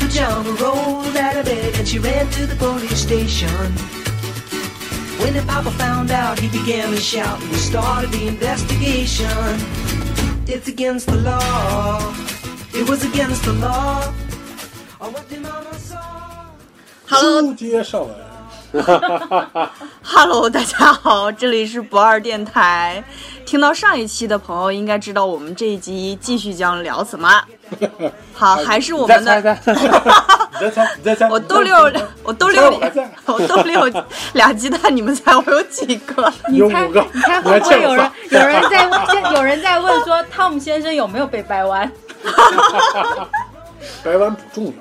Mama pajama rolled out of bed and she ran to the police station. When the papa found out, he began to shout and we started the investigation. It's against the law. It was against the law. Oh, what did mama saw? Hello，书接上来，Hello，大家好，这里是不二电台。听到上一期的朋友应该知道，我们这一集继续将聊什么？好，还是我们的，你再猜，你再猜，我都溜，我兜溜猜我还在，我都溜俩鸡蛋，你们猜我有几个？有五个，你猜你猜会不会有人有人在问有人在问说汤姆先生有没有被掰弯？掰弯不重要，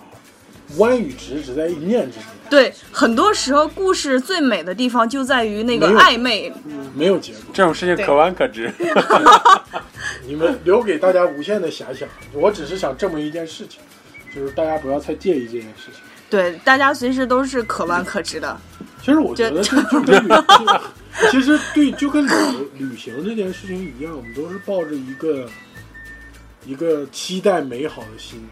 弯与直只在一念之间，对，很多时候故事最美的地方就在于那个没有暧昧。没有结果。这种事情可弯可直。你们留给大家无限的遐想。我只是想证明一件事情，就是大家不要太介意这件事情。对，大家随时都是可弯可直的。其实我觉得就就跟旅，其实对，就跟旅旅行这件事情一样，我们都是抱着一个一个期待美好的心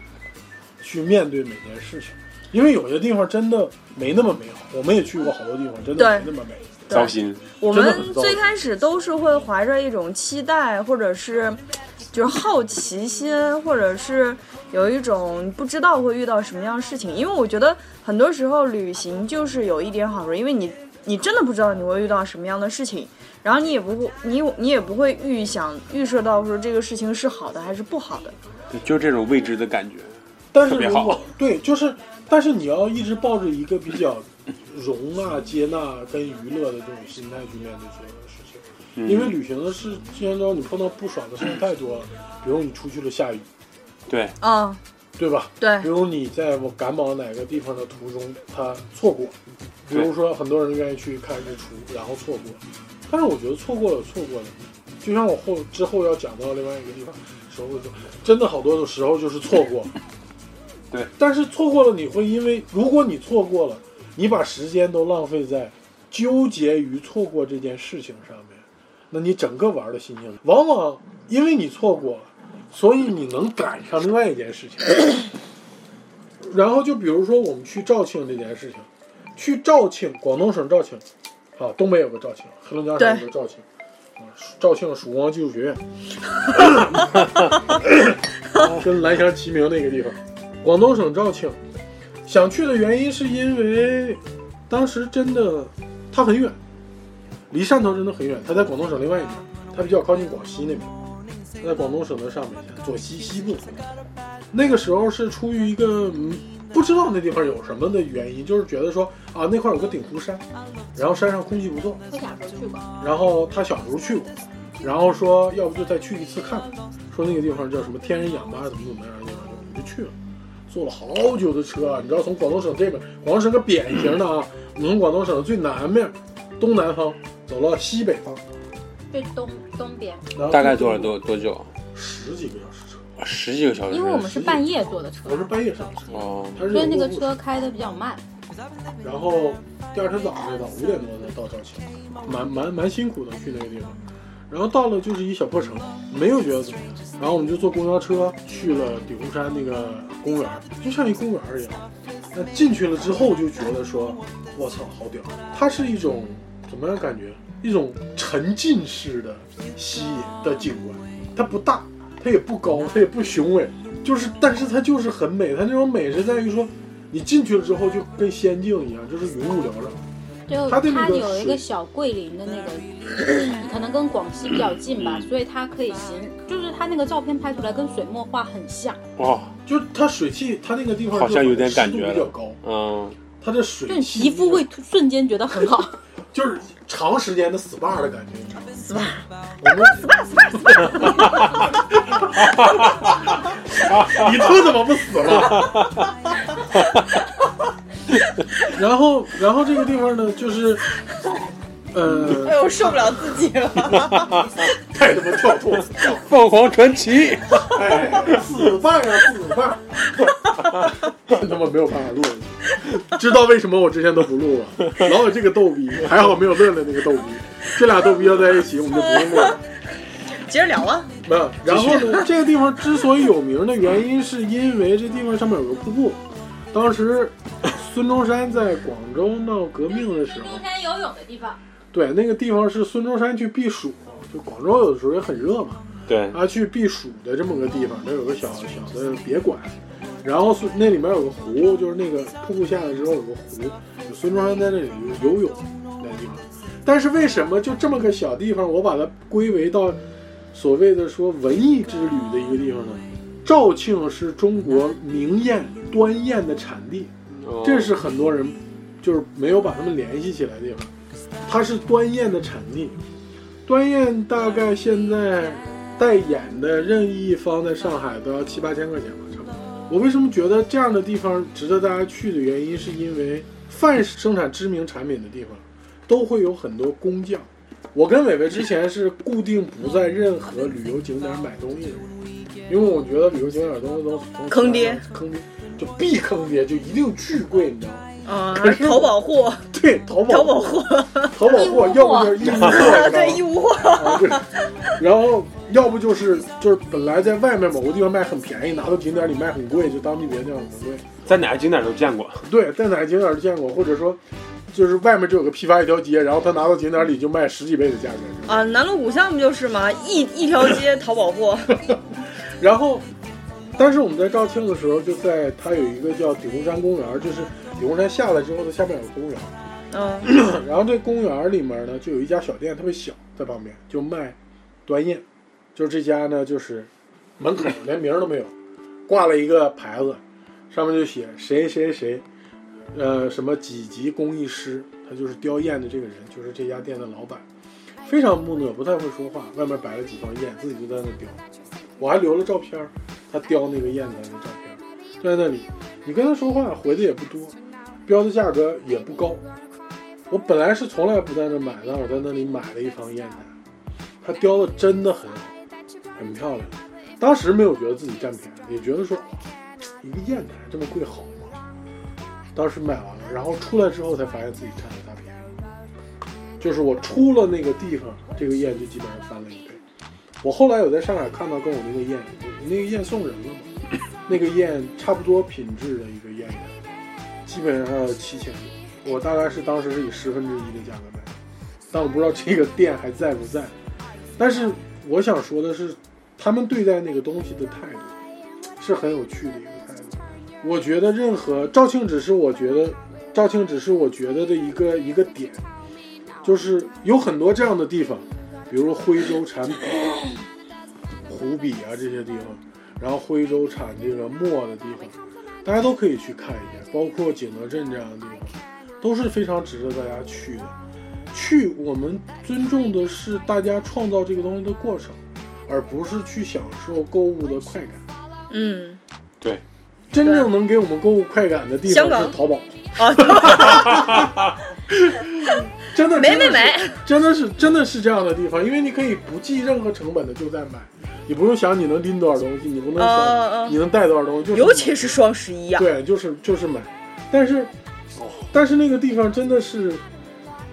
去面对每件事情。因为有些地方真的没那么美好，我们也去过好多地方，真的没那么美。糟心，我们最开始都是会怀着一种期待，或者是就是好奇心，或者是有一种不知道会遇到什么样的事情。因为我觉得很多时候旅行就是有一点好处，因为你你真的不知道你会遇到什么样的事情，然后你也不会你你也不会预想预设到说这个事情是好的还是不好的。对就是这种未知的感觉。但是如果对，就是，但是你要一直抱着一个比较容纳、接纳跟娱乐的这种心态去面对所有的事情，嗯。因为旅行的事间中你碰到不爽的事情太多了，比如你出去了下雨，对，嗯，对吧？对？比如你在我赶往哪个地方的途中，他错过，比如说很多人愿意去看日出，然后错过，但是我觉得错过了错过了，就像我后之后要讲到另外一个地方时候真的好多的时候就是错过。对，但是错过了，你会因为如果你错过了，你把时间都浪费在纠结于错过这件事情上面，那你整个玩的心情，往往因为你错过了，所以你能赶上另外一件事情。然后就比如说我们去肇庆这件事情，去肇庆，广东省肇庆，啊，东北有个肇庆，黑龙江省有个肇庆，啊，肇庆曙光技术学院，跟蓝翔齐名那个地方，广东省肇庆，想去的原因是因为当时真的它很远，离汕头真的很远，它在广东省另外一边，它比较靠近广西那边，它在广东省的上面，左西西部。那个时候是出于一个嗯不知道那地方有什么的原因，就是觉得说啊那块有个鼎湖山，然后山上空气不错，他小时候去过，然后他小时候去过，然后说要不就再去一次看看，说那个地方叫什么天人仰吧，怎么怎么样的地方，我们就去了，坐了好久的车啊，你知道从广东省这边，广东省个扁形的啊，我们从广东省的最南面，东南方走到西北方，最东东边，然后大概坐了多多久？十几个小时车，十几个小时。因为我们是半夜坐的车。我，是半夜上的车，哦，它是所以那个车。开的比较慢。然后第二天早上才到，五点多才到肇庆，蛮蛮蛮辛苦的去那个地方。然后到了就是一小破城，没有觉得怎么样。然后我们就坐公交车去了鼎湖山那个公园，就像一公园一样。那进去了之后就觉得说，我操，好屌！它是一种怎么样感觉？一种沉浸式的吸引的景观，它不大，它也不高，它也不雄伟，就是，但是它就是很美。它那种美是在于说，你进去了之后就跟仙境一样，就是云雾缭绕。就它有一个小桂林的那个，可能跟广西比较近吧，所以它可以形，就是它那个照片拍出来跟水墨画很像，哦，就是它水汽，它那个地方好像有点感觉湿度比较高，嗯，它的水就皮肤会瞬间觉得很好。就是长时间的 SPA 的感觉，你知道吗 SPA 我们 SPA 你兔怎么不死了？然后，然后这个地方呢，就是，呃，哎呦，我受不了自己了。太他妈跳脱了，凤凰传奇，哎，死办啊，死办，真他妈没有办法录了。知道为什么我之前都不录了？老有这个逗逼，还好没有乐乐那个逗逼，这俩逗逼要在一起，我们就不用录了。接着聊啊。没有。然后呢，这个地方之所以有名的原因，是因为这地方上面有个瀑布。当时孙中山在广州闹革命的时候，中山游泳的地方。对，那个地方是孙中山去避暑，就广州有的时候也很热嘛，对，他去避暑的这么个地方，那有个小小的别馆，然后孙那里面有个湖，就是那个瀑布下来之后有个湖，有孙中山在那里游泳那地方。但是为什么就这么个小地方，我把它归为到所谓的说文艺之旅的一个地方呢？肇庆是中国名雁端砚的产地，哦这是很多人就是没有把他们联系起来的地方。它是端砚的产地，端砚大概现在带眼的任意一方在上海都要七八千块钱吧，差不多。我为什么觉得这样的地方值得大家去的原因，是因为凡是生产知名产品的地方，都会有很多工匠。我跟伟伟之前是固定不在任何旅游景点买东西的人，因为我觉得旅游景点东西都从坑爹，坑爹就必坑爹，就一定巨贵，你知道吗？啊可，是淘宝货，对，淘宝淘宝货，淘宝货，要不就是义乌货，对义乌货，啊，对，然后要不就是就是本来在外面某个地方卖很便宜，拿到景点里卖很贵，就当地别的地方很贵。在哪个景点都见过。对，在哪个景点都见过，或者说就是外面就有个批发一条街，然后他拿到景点里就卖十几倍的价格。啊，南锣鼓巷不就是吗？一一条街淘宝货，然后，但是我们在肇庆的时候，就在它有一个叫鼎湖山公园，就是鼎湖山下来之后，它下面有个公园。嗯，然后这公园里面呢，就有一家小店，特别小，在旁边就卖端砚，就是这家呢，就是门口连名儿都没有，挂了一个牌子，上面就写谁谁谁，呃，什么几级工艺师，他就是雕砚的这个人，就是这家店的老板，非常木讷，不太会说话，外面摆了几方砚，自己就在那雕，我还留了照片儿，他雕那个砚台的照片，在那里，你跟他说话回的也不多，标的价格也不高。我本来是从来不在那买，但我在那里买了一方砚台，他雕的真的很好，很漂亮。当时没有觉得自己占便宜，也觉得说一个砚台这么贵好吗？当时买完了，然后出来之后才发现自己占了大便宜。就是我出了那个地方，这个砚就基本上翻了一倍。我后来有在上海看到跟我那个砚，那个砚送人了嘛？那个砚差不多品质的一个砚，基本上要七千多。我大概是当时是以十分之一的价格买，但我不知道这个店还在不在。但是我想说的是，他们对待那个东西的态度是很有趣的一个态度。我觉得任何肇庆只是我觉得，肇庆只是我觉得的一个一个点，就是有很多这样的地方，比如说徽州产笔、湖笔啊这些地方，然后徽州产这个墨的地方，大家都可以去看一下，包括景德镇这样的地方。都是非常值得大家去的。去，我们尊重的是大家创造这个东西的过程，而不是去享受购物的快感。嗯，对，真正能给我们购物快感的地香港方是淘宝，啊，真的没真的是没。没真的是真的是这样的地方，因为你可以不计任何成本的就在买，你不用想你能拎多少东西，你不能想嗯你能带多少东西，就是尤其是双十一啊，对，就是就是买，但是，但是那个地方真的是，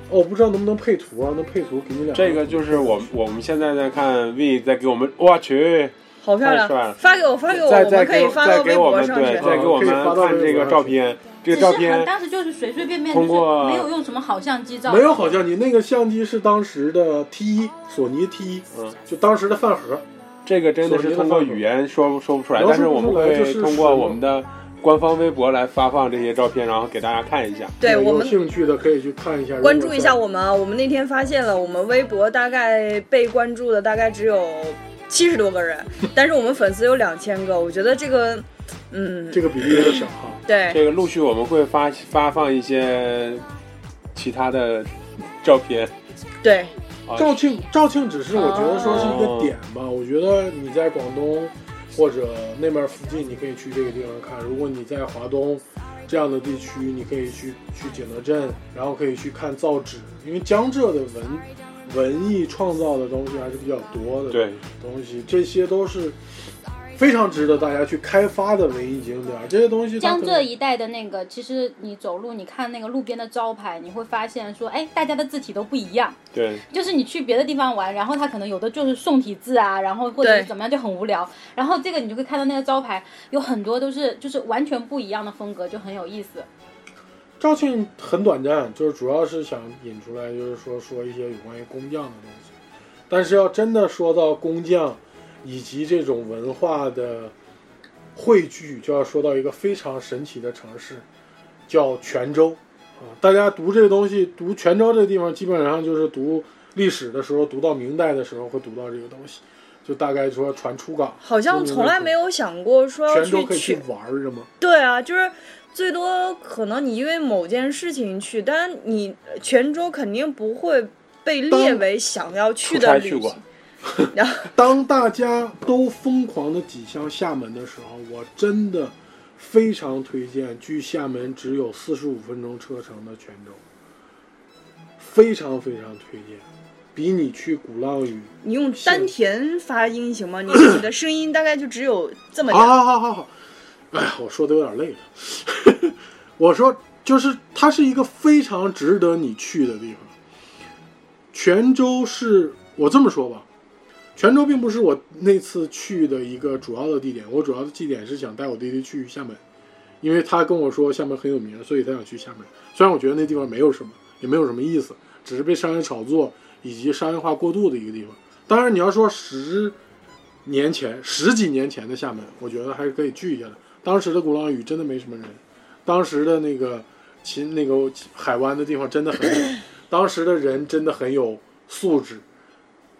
哦，我不知道能不能配图啊？能配图给你俩。这个就是我我们现在在看 V 在给我们，我去，好漂亮。太帅了，发给我，发给我，们可以再给再发到微给我们博上去。对再给我们发到看这个照片，这个照片当时就是随随便便，通过就是没有用什么好相机照，没有好相机，那个相机是当时的 T 一，索尼 T 一，嗯，就当时的饭盒。这个真的是通过语言说说不出来，但是我们会通过我们的官方微博来发放这些照片，然后给大家看一下。对我们有兴趣的可以去看一下，关注一下我们啊！我们那天发现了，我们微博大概被关注的大概只有七十多个人，但是我们粉丝有两千个。我觉得这个，嗯，这个比例有点小哈。对，这个陆续我们会发发放一些其他的照片。对，啊肇庆，肇庆只是我觉得说是一个点吧。我觉得你在广东或者那边附近，你可以去这个地方看。如果你在华东这样的地区，你可以去去景德镇，然后可以去看造纸，因为江浙的文文艺创造的东西还是比较多的。对，东西，这些都是非常值得大家去开发的文艺景点。这些东西，江浙一带的那个，其实你走路，你看那个路边的招牌，你会发现说，哎，大家的字体都不一样。对，就是你去别的地方玩，然后它可能有的就是宋体字啊，然后或者是怎么样就很无聊。然后这个你就会看到那个招牌有很多都是就是完全不一样的风格，就很有意思。肇庆很短暂，就是主要是想引出来，就是说说一些有关于工匠的东西。但是要真的说到工匠，以及这种文化的汇聚，就要说到一个非常神奇的城市，叫泉州啊！大家读这个东西，读泉州这个地方，基本上就是读历史的时候，读到明代的时候会读到这个东西，就大概说船出港。好像从来没有想过说要泉州可以去玩儿，是吗？对啊，就是最多可能你因为某件事情去，但你泉州肯定不会。被列为想要去的旅行。然后，当大家都疯狂的挤向厦门的时候，我真的非常推荐距厦门只有四十五分钟车程的泉州，非常非常推荐，比你去鼓浪屿。你用丹田发音行吗？你你的声音大概就只有这么。好好好好好。哎呀，我说的有点累了。我说，就是它是一个非常值得你去的地方。泉州是我这么说吧，泉州并不是我那次去的一个主要的地点。我主要的地点是想带我弟弟去厦门，因为他跟我说厦门很有名，所以他想去厦门。虽然我觉得那地方没有什么，也没有什么意思，只是被商业炒作以及商业化过度的一个地方。当然，你要说十年前、十几年前的厦门，我觉得还是可以去一下的。当时的鼓浪屿真的没什么人，当时的那个秦那个海湾的地方真的很美。当时的人真的很有素质，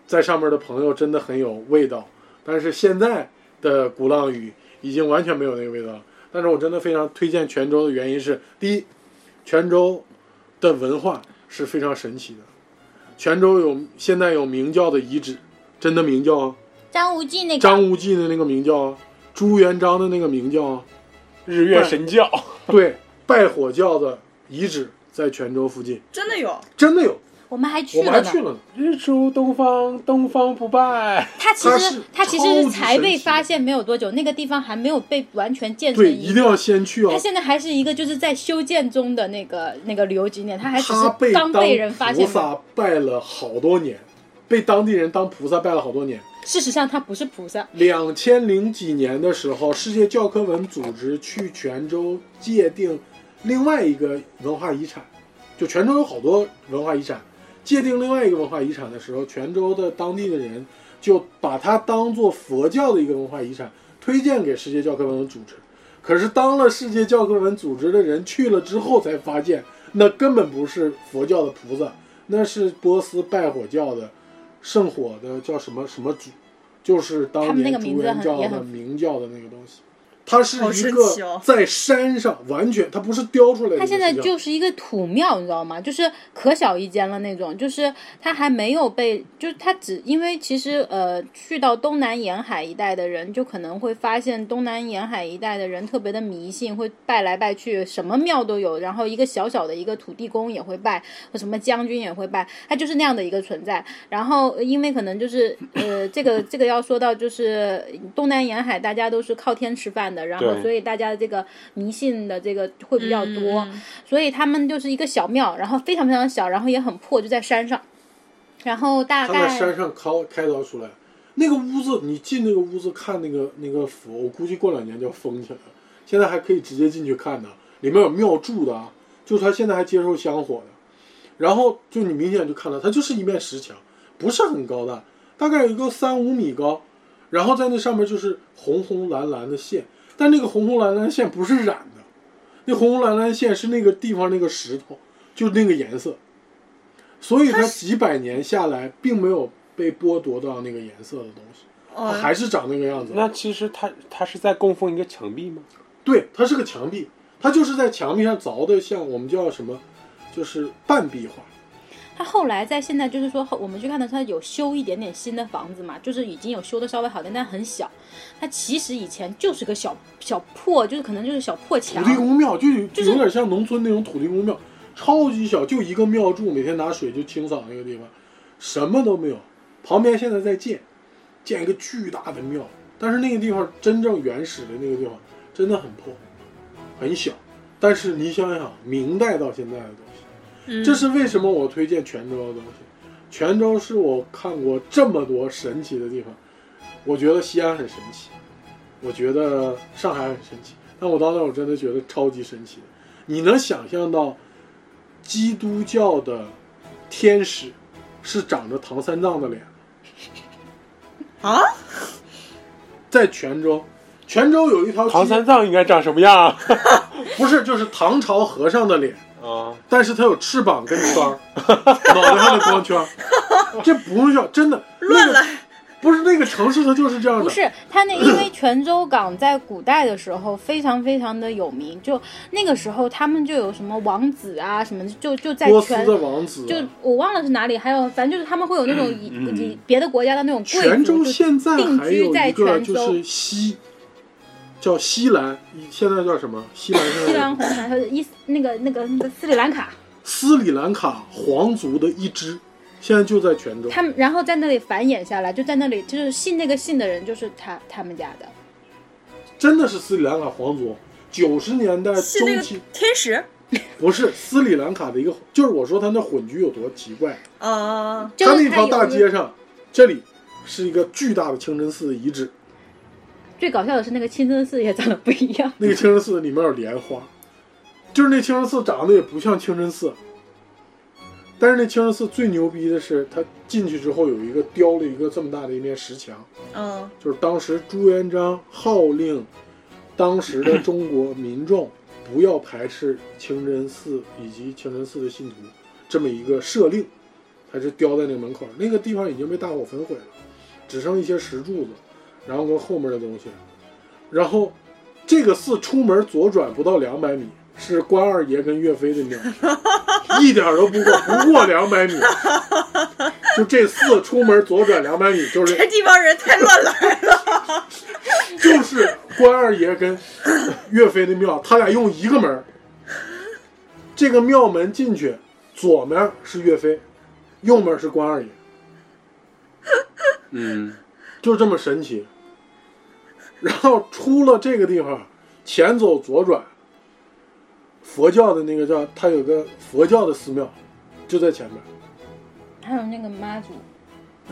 在上面的朋友真的很有味道，但是现在的鼓浪屿已经完全没有那个味道了。但是我真的非常推荐泉州的原因是，第一，泉州的文化是非常神奇的，泉州有现在有明教的遗址，真的明教啊，张无忌那个。张无忌的那个明教啊，朱元璋的那个明教啊，日月神教，对，拜火教的遗址。在泉州附近，真的有，真的有，我们还去了呢。去了呢。日出东方，东方不败。它其实它其实是才被发现没有多久，那个地方还没有被完全建成。对，一定要先去哦。它现在还是一个就是在修建中的那个那个旅游景点，它还只是刚被人发现。菩萨拜了好多年，被当地人当菩萨拜了好多年。事实上，它不是菩萨。两千零几年的时候，世界教科文组织去泉州界定另外一个文化遗产。就泉州有好多文化遗产，界定另外一个文化遗产的时候，泉州的当地的人就把它当做佛教的一个文化遗产推荐给世界教科文组织。可是当了世界教科文组织的人去了之后，才发现那根本不是佛教的菩萨，那是波斯拜火教的圣火的叫什么什么主，就是当年朱元璋的明教的那个东西。它是一个在山上，完全它不是雕出来的。它现在就是一个土庙，你知道吗？就是可小一间了那种。就是它还没有被，就是它只因为其实呃，去到东南沿海一带的人，就可能会发现东南沿海一带的人特别的迷信，会拜来拜去，什么庙都有。然后一个小小的一个土地公也会拜，和什么将军也会拜，它就是那样的一个存在。然后因为可能就是呃，这个这个要说到就是东南沿海，大家都是靠天吃饭。然后，所以大家的这个迷信的这个会比较多，所以他们就是一个小庙，然后非常非常小，然后也很破，就在山上。然后大概他在山上开开凿出来，那个屋子，你进那个屋子看那个那个佛，我估计过两年就要封起来了。现在还可以直接进去看的，里面有庙祝的啊，就他现在还接受香火的。然后就你明显就看到，它就是一面石墙，不是很高的，大概有一个三五米高，然后在那上面就是红红蓝蓝的线。但那个红红蓝蓝线不是染的，那红红蓝蓝线是那个地方那个石头，就那个颜色，所以它几百年下来并没有被剥夺到那个颜色的东西，它还是长那个样子。那其实它它是在供奉一个墙壁吗？对，它是个墙壁，它就是在墙壁上凿的，像我们叫什么，就是半壁画。他后来在现在就是说，我们去看到他有修一点点新的房子嘛，就是已经有修的稍微好点，但很小。它其实以前就是个小小破，就是可能就是小破墙。土地公庙就就有点像农村那种土地公庙，超级小，就一个庙柱，每天拿水就清扫那个地方，什么都没有。旁边现在在建，建一个巨大的庙，但是那个地方真正原始的那个地方真的很破，很小。但是你想想，明代到现在嗯这是为什么我推荐泉州的东西。泉州是我看过这么多神奇的地方，我觉得西安很神奇，我觉得上海很神奇，但我到那儿我真的觉得超级神奇。你能想象到基督教的天使是长着唐三藏的脸吗？啊，在泉州，泉州有一条唐三藏应该长什么样啊？不是就是唐朝和尚的脸，啊，但是它有翅膀跟圈儿，脑袋上的光圈儿，这不用叫，真的乱来。不是那个城市，它就是这样的。不是它那，因为泉州港在古代的时候非常非常的有名，就那个时候他们就有什么王子啊什么，就就在泉的王子啊，就我忘了是哪里，还有反正就是他们会有那种以、以别的国家的那种贵泉州现在定还有居在一个泉州。就是西，叫西兰，现在叫什么？西兰西兰红茶，它是伊那个那个那个斯里兰卡，斯里兰卡皇族的一支，现在就在泉州。他们然后在那里繁衍下来，就在那里就是信那个信的人就是他他们家的。真的是斯里兰卡皇族，九十年代是那个中期天使 不是斯里兰卡的一个，就是我说他那混居有多奇怪。啊，就他那条大街上，这里是一个巨大的清真寺的遗址，最搞笑的是那个清真寺也长得不一样。那个清真寺里面有莲花，就是那清真寺长得也不像清真寺。但是那清真寺最牛逼的是，它进去之后有一个雕了一个这么大的一面石墙，嗯就是当时朱元璋号令当时的中国民众不要排斥清真寺以及清真寺的信徒这么一个设令，它是雕在那个门口，那个地方已经被大火焚毁了，只剩一些石柱子，然后跟后面的东西，然后这个寺出门左转不到两百米。是关二爷跟岳飞的庙，一点都不过，不过两百米。就这寺出门左转两百米，就是这地方人太乱来了。就是关二爷跟岳飞的庙，他俩用一个门。这个庙门进去，左面是岳飞，右面是关二爷，嗯，就这么神奇。然后出了这个地方，前走左转，佛教的那个叫，它有个佛教的寺庙，就在前面。还有那个妈祖，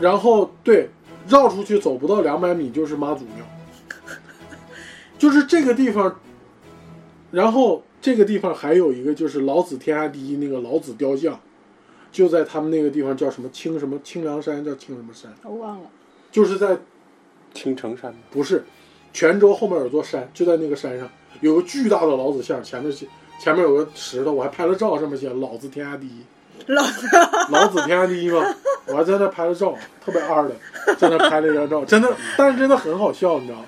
然后对，绕出去走不到两百米就是妈祖庙，就是这个地方。然后这个地方还有一个就是老子天下第一那个老子雕像，就在他们那个地方叫什么清什么清凉山，叫清什么山，我忘了。就是在青城山不是泉州后面有座山，就在那个山上有个巨大的老子像，前面写前面有个石头，我还拍了照，上面写“老子天下第一”。老子老子天下第一吗，我还在那拍了照，特别二的，在那拍了一张照，真的，但是真的很好笑，你知道吗？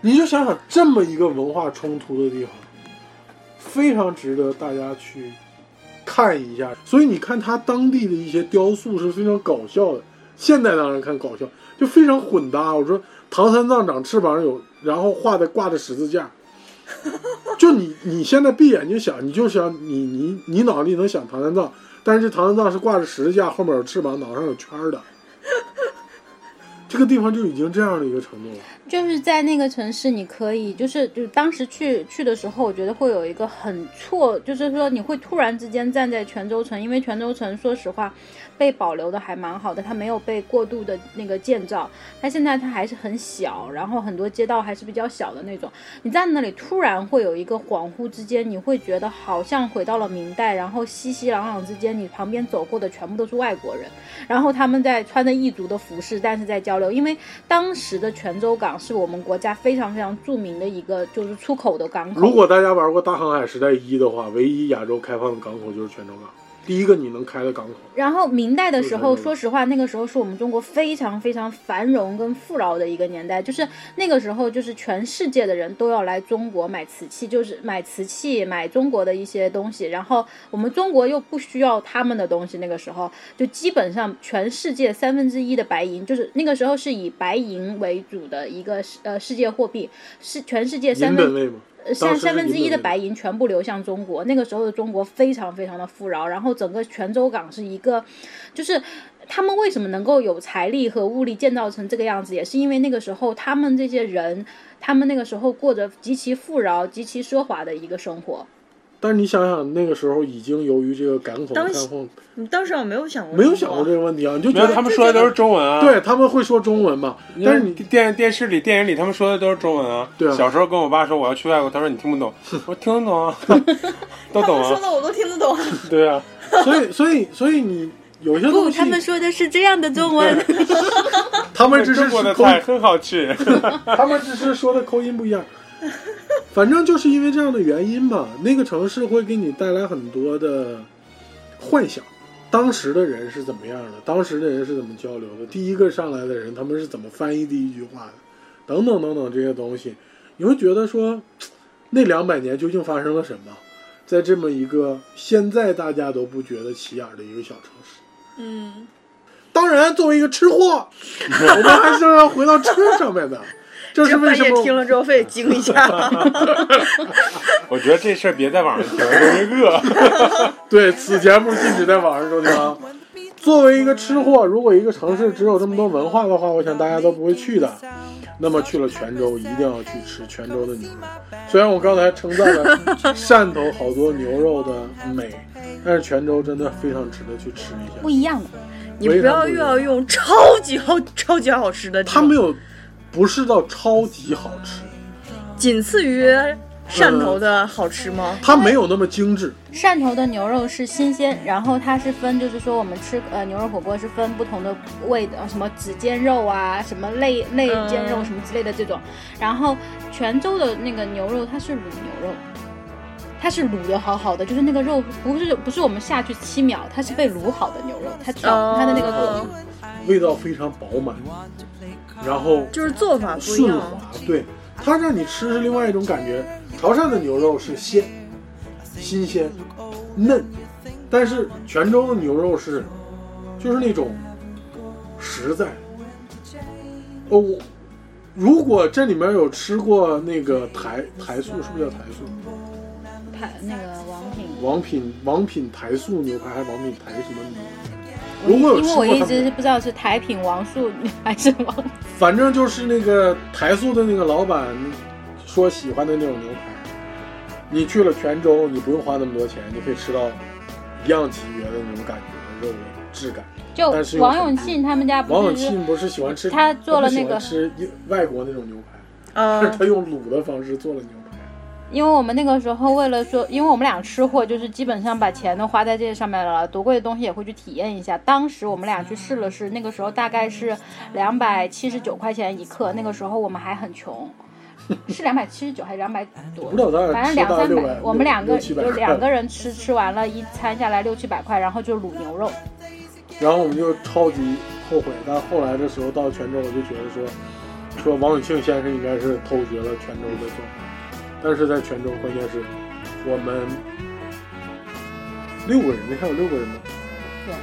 你就想想这么一个文化冲突的地方，非常值得大家去看一下。所以你看他当地的一些雕塑是非常搞笑的，现代当然看搞笑，就非常混搭。我说唐三藏长翅膀有，然后画的挂着十字架，就你你现在闭眼睛想，你就想你你你脑力能想唐三藏，但是这唐三藏是挂着十字架，后面有翅膀，脑上有圈的。这个地方就已经这样的一个程度了。就是在那个城市，你可以就是就当时去去的时候，我觉得会有一个很错，就是说你会突然之间站在泉州城，因为泉州城说实话被保留的还蛮好的，它没有被过度的那个建造，它现在它还是很小，然后很多街道还是比较小的那种。你在那里突然会有一个恍惚之间，你会觉得好像回到了明代，然后熙熙攘攘之间，你旁边走过的全部都是外国人，然后他们在穿着异族的服饰，但是在交因为当时的泉州港是我们国家非常非常著名的一个就是出口的港口。如果大家玩过《大航海时代一》的话，唯一亚洲开放的港口就是泉州港，第一个你能开的港口。然后明代的时候，说实话，那个时候是我们中国非常非常繁荣跟富饶的一个年代，就是那个时候，就是全世界的人都要来中国买瓷器，就是买瓷器，买中国的一些东西。然后我们中国又不需要他们的东西，那个时候就基本上全世界三分之一的白银，就是那个时候是以白银为主的一个呃世界货币，是全世界三分三三分之一的白银全部流向中国。那个时候的中国非常非常的富饶，然后整个泉州港是一个，就是他们为什么能够有财力和物力建造成这个样子，也是因为那个时候他们这些人，他们那个时候过着极其富饶、极其奢华的一个生活。但是你想想，那个时候已经由于这个港口当时开放，你当时我没有想过，没有想过这个问题啊，你就，觉得他们说的都是中文啊。对他们会说中文嘛？但是你电电视里、电影里他们说的都是中文啊。对啊小时候跟我爸说我要去外国，他说你听不懂，我说听得懂啊，都懂啊。说的我都听得懂。对啊，所以所以所以你有些不，东西，他们说的是这样的中文。他们只是中国的口菜很好吃。他们只是说的口音不一样。反正就是因为这样的原因吧，那个城市会给你带来很多的幻想。当时的人是怎么样的？当时的人是怎么交流的？第一个上来的人，他们是怎么翻译第一句话的？等等等等这些东西，你会觉得说，那两百年究竟发生了什么？在这么一个现在大家都不觉得起眼的一个小城市，嗯，当然，作为一个吃货，我们还是要回到吃上面的。这是为什么？听了之后非得惊一下。我觉得这事儿别在网上听，容易饿。对，此节目禁止在网上收听啊。作为一个吃货，如果一个城市只有这么多文化的话，我想大家都不会去的。那么去了泉州，一定要去吃泉州的牛肉。虽然我刚才称赞了 汕头好多牛肉的美，但是泉州真的非常值得去吃一下。不一样的，你不要又要用超级好、超级好吃的它没有，不是到超级好吃，仅次于汕头的好吃吗？它没有那么精致。汕头的牛肉是新鲜，然后它是分，就是说我们吃呃牛肉火锅是分不同的味的，什么指尖肉啊，什么肋肋尖肉嗯什么之类的这种。然后泉州的那个牛肉它是卤牛肉，它是卤的好好的，就是那个肉不是不是我们下去七秒，它是被卤好的牛肉，它调它的那个哦味道非常饱满，然后就是做法不一样。顺滑，对，它让你吃是另外一种感觉。潮汕的牛肉是鲜、新鲜、嫩，但是泉州的牛肉是，就是那种实在。哦，我如果这里面有吃过那个台台素，是不是叫台素？台那个王品。王品王品台素牛排还是王品台什么牛如果有因为我一直是不知道是台品王素 还是王 反正就是那个台塑的那个老板说喜欢的那种牛排，你去了泉州，你不用花那么多钱，你可以吃到一样级别的那种感觉的肉的质感。就但是王永庆他们家不是王永庆不是喜欢吃，他做了那个吃外国那种牛排，但是嗯，他用卤的方式做了牛排。因为我们那个时候为了说，因为我们俩吃货，就是基本上把钱都花在这些上面了，多贵的东西也会去体验一下。当时我们俩去试了试，那个时候大概是两百七十九块钱一克，那个时候我们还很穷，是两百七十九还是两百多反正两三百我们两个六七百有两个人吃，吃完了一餐下来六七百块，然后就卤牛肉。然后我们就超级后悔，但后来的时候到泉州，我就觉得说，说王永庆先生应该是偷学了泉州的做法，但是在泉州，关键是我们六个人，那还有六个人吗？对。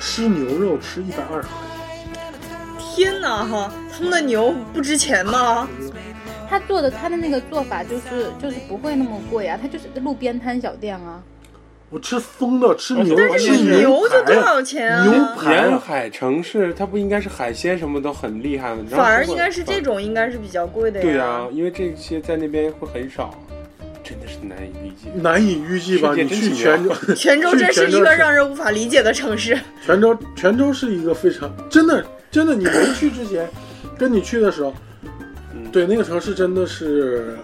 吃牛肉吃一百二十块钱天哪哈，他们的牛不值钱吗？钱，他做的他的那个做法就是就是不会那么贵啊，他就是路边摊小店啊。我吃疯了，吃牛，但是牛就多少钱啊牛排啊，沿海城市它不应该是海鲜什么都很厉害吗？你知道反而应该是这。种，应该是比较贵的呀。对呀、因为这些在那边会很少，真的是难以预计。难以预计吧？你去 泉州，泉州真是一个让人无法理解的城市。泉州，泉州是一个非常真的真的，你没去之前，跟你去的时候，嗯对那个城市真的是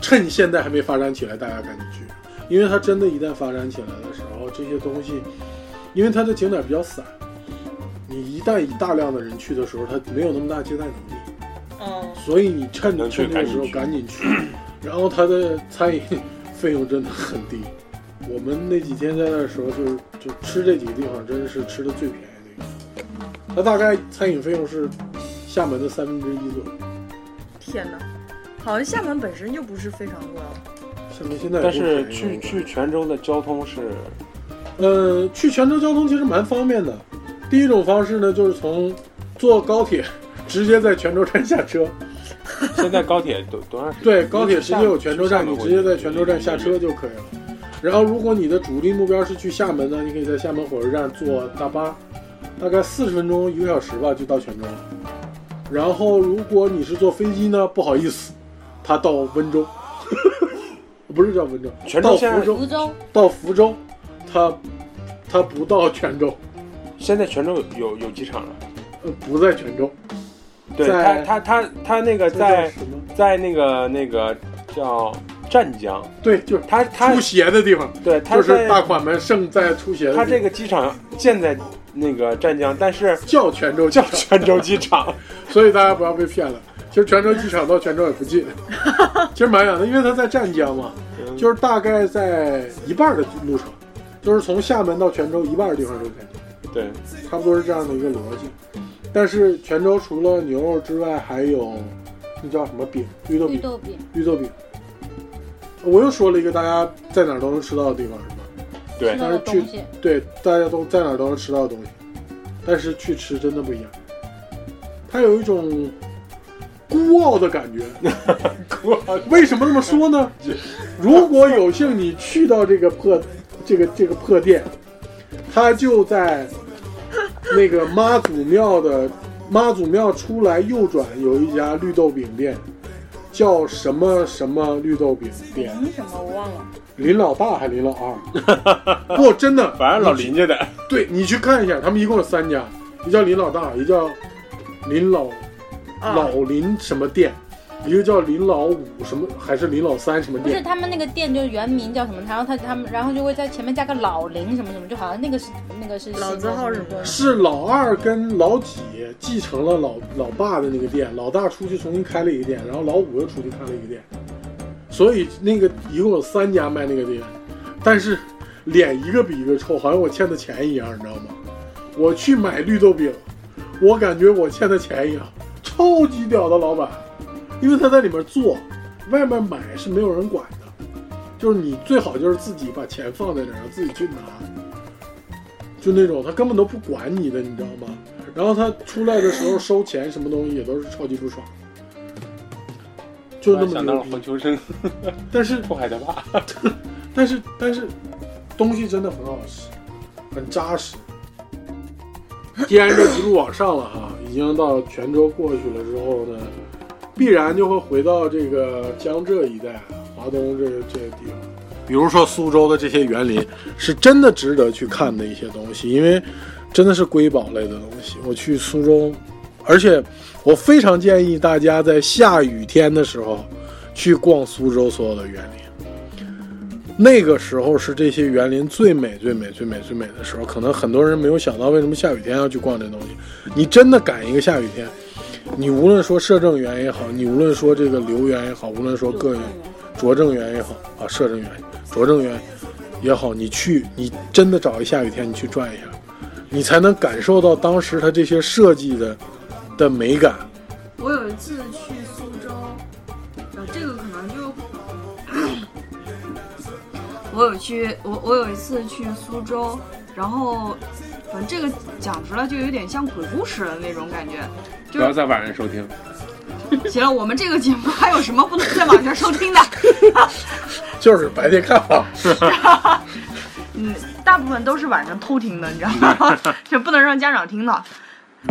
趁现在还没发展起来，大家赶紧去，因为它真的一旦发展起来的时候，这些东西，因为它的景点比较散，你一旦以大量的人去的时候，它没有那么大接待能力，嗯，所以你趁着去趁这个时候赶紧去，然后它的餐饮费用真的很低。我们那几天在那儿的时候就是，就吃这几个地方，真的是吃的最便宜的一个。它大概餐饮费用是厦门的三分之一左右。天哪，好像厦门本身就不是非常贵但是去去泉州的交通是，呃，去泉州交通其实蛮方便的。第一种方式呢，就是从坐高铁直接在泉州站下车，现在高铁多多长时间？对，高铁直接有泉州站，你直接在泉州站下车就可以了。然后，如果你的主力目标是去厦门呢，你可以在厦门火车站坐大巴，大概四十分钟一个小时吧，就到泉州了。然后，如果你是坐飞机呢，不好意思，它到温州，不是叫温州，到福州，福州到福州，他他不到泉州。现在泉州有有有机场了？呃，不在泉州。对他他他他那个在在那个那个叫湛江，对，就是他他出鞋的地方，对，就是大款们胜在出鞋。他这个机场建在那个湛江，但是叫泉州叫泉州机场，所以大家不要被骗了。其实泉州机场到泉州也不近，其实蛮远的，因为它在湛江嘛，就是大概在一半的路程，就是从厦门到泉州一半的地方就在。对，差不多是这样的一个逻辑。但是泉州除了牛肉之外，还有那叫什么饼？绿豆饼。绿豆饼。绿豆饼。我又说了一个大家在哪儿都能吃到的地方，是吧？对。但是去对大家都在哪儿都能吃到的东西，但是去吃真的不一样。它有一种孤傲的感觉。孤傲？为什么这么说呢？如果有幸你去到这个破这个这个破店，它就在。那个妈祖庙的 妈祖庙出来右转有一家绿豆饼店，叫什么什么绿豆饼店？林什么我忘了。林老大还是林老二？不，真的，反正老林家的。对你去看一下，他们一共有三家，一叫林老大，一叫林老老林什么店。一个叫林老五什么，还是林老三什么店？不是，他们那个店就是原名叫什么？然后他他们，然后就会在前面加个老林什么什么，就好像那个是那个是老字号是是老二跟老几继承了老老爸的那个店，老大出去重新开了一个店，然后老五又出去开了一个店，所以那个一共有三家卖那个店，但是脸一个比一个臭，好像我欠他钱一样，你知道吗？我去买绿豆饼，我感觉我欠他钱一样，超级屌的老板。因为他在里面做，外面买是没有人管的，就是你最好就是自己把钱放在那儿，自己去拿，就那种他根本都不管你的，你知道吗？然后他出来的时候收钱，什么东西也都是超级不爽，就那么想到了黄秋生，但是出海的爸，但是但是东西真的很好吃，很扎实。既然这一路往上了哈，已经到泉州过去了之后呢？必然就会回到这个江浙一带、华东这这些地方，比如说苏州的这些园林，是真的值得去看的一些东西，因为真的是瑰宝类的东西。我去苏州，而且我非常建议大家在下雨天的时候去逛苏州所有的园林，那个时候是这些园林最美、最美、最美、最美的时候。可能很多人没有想到，为什么下雨天要去逛这东西？你真的赶一个下雨天。你无论说摄政园也好，你无论说这个留园也好，无论说个拙政园也好啊，摄政园、拙政园也好，你去，你真的找一下雨天，你去转一下，你才能感受到当时它这些设计的的美感。我有一次去我有去，我我有一次去苏州，然后。反正这个讲出来就有点像鬼故事的那种感觉，不要在晚上收听。行了，我们这个节目还有什么不能在晚上收听的？就是白天看吧。嗯，大部分都是晚上偷听的，你知道吗？就不能让家长听到。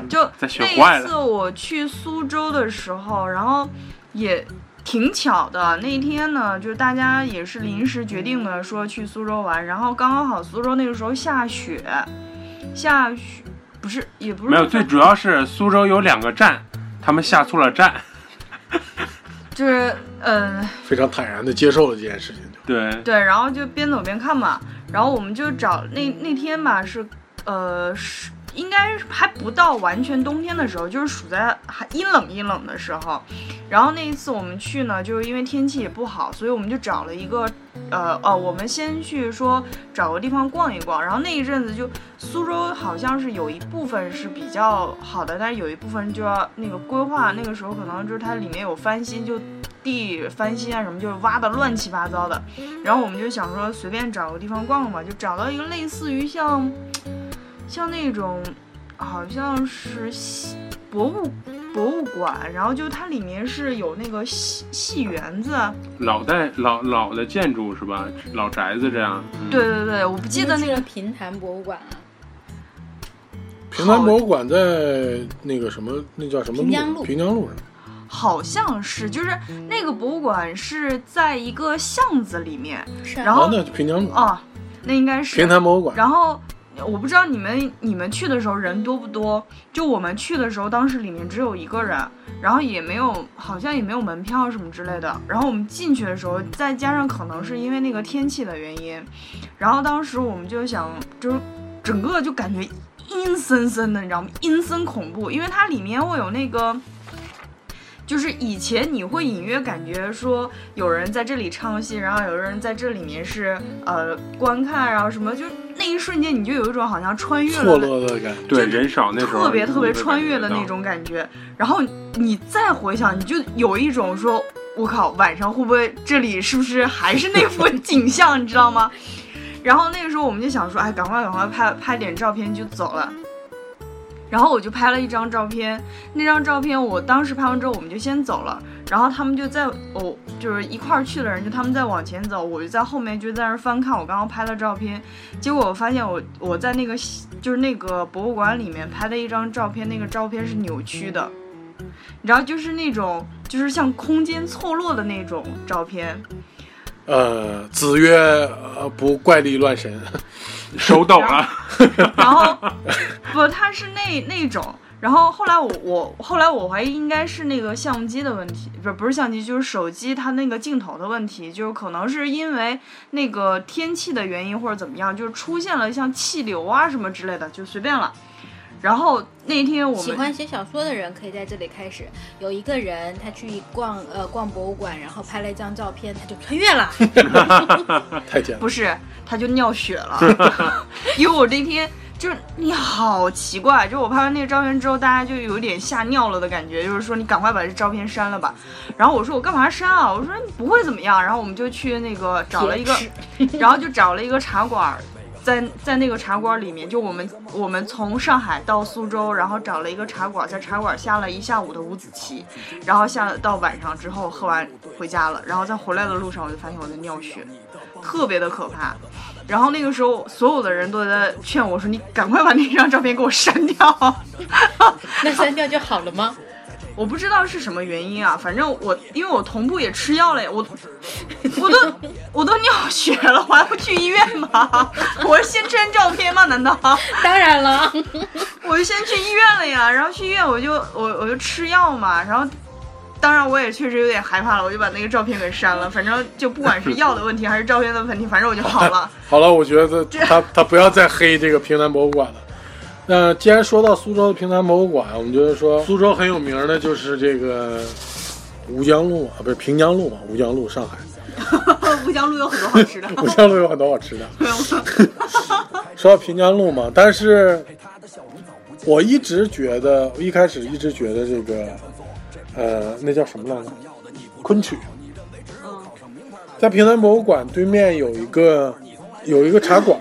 就那一次我去苏州的时候，然后也挺巧的。那天呢，就是大家也是临时决定的，说去苏州玩，然后刚刚好苏州那个时候下雪。下雪不是也不是没有，最主要是苏州有两个站，他们下错了站，就是嗯，非常坦然的接受了这件事情，对对，然后就边走边看嘛，然后我们就找那那天吧是呃是。应该还不到完全冬天的时候，就是属在还阴冷阴冷的时候。然后那一次我们去呢，就是因为天气也不好，所以我们就找了一个，呃呃，我们先去说找个地方逛一逛。然后那一阵子就苏州好像是有一部分是比较好的，但是有一部分就要那个规划。那个时候可能就是它里面有翻新，就地翻新啊什么，就是挖的乱七八糟的。然后我们就想说随便找个地方逛逛吧，就找到一个类似于像。像那种，好像是博物博物馆，然后就它里面是有那个戏戏园子，老代老老的建筑是吧？老宅子这样。嗯、对对对，我不记得那个平潭博物馆啊。平潭博物馆在那个什么，那叫什么平江路？平江路上。好像是，就是那个博物馆是在一个巷子里面，然后哦，那平江路。哦，那应该是平潭博物馆。然后我不知道你们你们去的时候人多不多？就我们去的时候，当时里面只有一个人，然后也没有好像也没有门票什么之类的。然后我们进去的时候，再加上可能是因为那个天气的原因，然后当时我们就想，就是整个就感觉阴森森的，你知道吗？阴森恐怖，因为它里面会有那个。就是以前你会隐约感觉说有人在这里唱戏，然后有人在这里面是呃观看，然后什么，就那一瞬间你就有一种好像穿越错了的，落的感觉。对人少那时候特别特别穿越的那种感觉。然后你再回想，你就有一种说，我靠，晚上会不会这里是不是还是那幅 景象，你知道吗？然后那个时候我们就想说，哎，赶快赶快拍拍点照片就走了。然后我就拍了一张照片，那张照片我当时拍完之后，我们就先走了，然后他们就在哦，就是一块儿去的人，就他们在往前走，我就在后面就在那儿翻看我刚刚拍的照片，结果我发现我我在那个就是那个博物馆里面拍的一张照片，那个照片是扭曲的，你知道，就是那种就是像空间错落的那种照片，呃，子曰呃不怪力乱神，手抖了。然后不，他是那那种。然后后来我我后来我怀疑应该是那个相机的问题，不是不是相机，就是手机它那个镜头的问题，就是可能是因为那个天气的原因或者怎么样，就是出现了像气流啊什么之类的，就随便了。然后那天我们喜欢写小说的人可以在这里开始。有一个人他去逛呃逛博物馆，然后拍了一张照片，他就穿越了。太简单。不是，他就尿血了，因为我那天就是你好奇怪，就我拍完那个照片之后，大家就有点吓尿了的感觉，就是说你赶快把这照片删了吧。然后我说我干嘛删啊？我说不会怎么样。然后我们就去那个找了一个，然后就找了一个茶馆。在在那个茶馆里面，就我们我们从上海到苏州，然后找了一个茶馆，在茶馆下了一下午的五子棋，然后下到晚上之后喝完回家了，然后在回来的路上我就发现我在尿血，特别的可怕。然后那个时候所有的人都在劝我说：“你赶快把那张照片给我删掉。”那删掉就好了吗？我不知道是什么原因啊，反正我因为我同步也吃药了呀，我我都 我都尿血了，我还不去医院吗？我是先删照片吗？难道？当然了，我就先去医院了呀，然后去医院我就我我就吃药嘛，然后当然我也确实有点害怕了，我就把那个照片给删了，反正就不管是药的问题还是照片的问题，反正我就好了。好了，我觉得他他不要再黑这个平南博物馆了。那既然说到苏州的平潭博物馆，我们就是说苏州很有名的就是这个吴江路啊，不是平江路嘛，吴江路上海。吴江路有很多好吃的，吴江路有很多好吃的。说到平江路嘛，但是我一直觉得，我一开始一直觉得这个，呃，那叫什么来着？昆曲。在平潭博物馆对面有一个有一个茶馆，